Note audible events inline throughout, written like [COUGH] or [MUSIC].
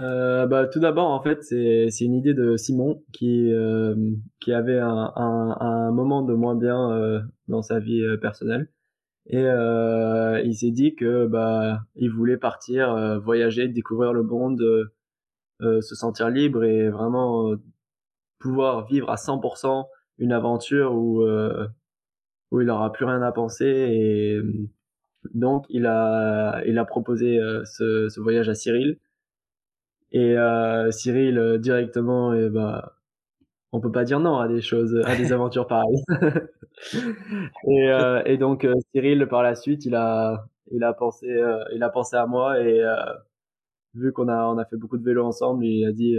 euh, bah, tout d'abord, en fait, c'est une idée de Simon qui euh, qui avait un, un, un moment de moins bien euh, dans sa vie euh, personnelle. Et euh, il s'est dit que bah il voulait partir euh, voyager, découvrir le monde, se sentir libre et vraiment pouvoir vivre à 100% une aventure où où il aura plus rien à penser. Et donc il a il a proposé ce, ce voyage à Cyril et euh, Cyril euh, directement, et bah, on peut pas dire non à des choses, à des [LAUGHS] aventures pareilles. [LAUGHS] et, euh, et donc Cyril, par la suite, il a, il a pensé, euh, il a pensé à moi et vu qu'on a, on a fait beaucoup de vélo ensemble, il a dit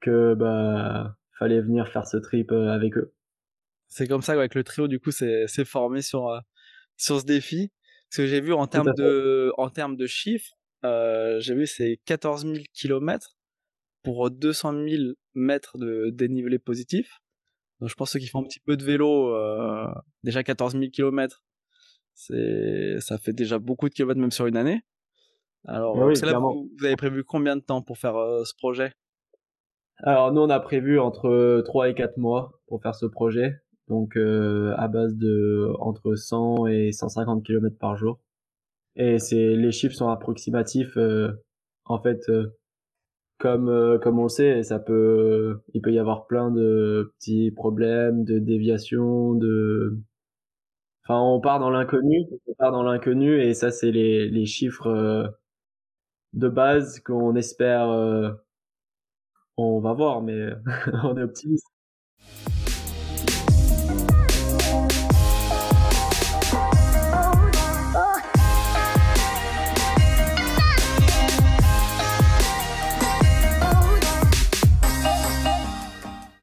que bah fallait venir faire ce trip avec eux. C'est comme ça avec le trio du coup c'est c'est formé sur sur ce défi. Ce que j'ai vu en termes de en termes de chiffres, euh, j'ai vu c'est 14 000 km pour 200 000 mètres de dénivelé positif. Donc je pense que ceux qui font un petit peu de vélo, euh, déjà 14 000 km, c'est ça fait déjà beaucoup de kilomètres même sur une année. Alors oui, là, vous, vous, avez prévu combien de temps pour faire euh, ce projet? Alors nous on a prévu entre 3 et 4 mois pour faire ce projet. Donc euh, à base de entre 100 et 150 km par jour et c'est les chiffres sont approximatifs euh, en fait euh, comme euh, comme on le sait ça peut il peut y avoir plein de petits problèmes de déviations de enfin on part dans l'inconnu on part dans l'inconnu et ça c'est les les chiffres de base qu'on espère on va voir mais [LAUGHS] on est optimiste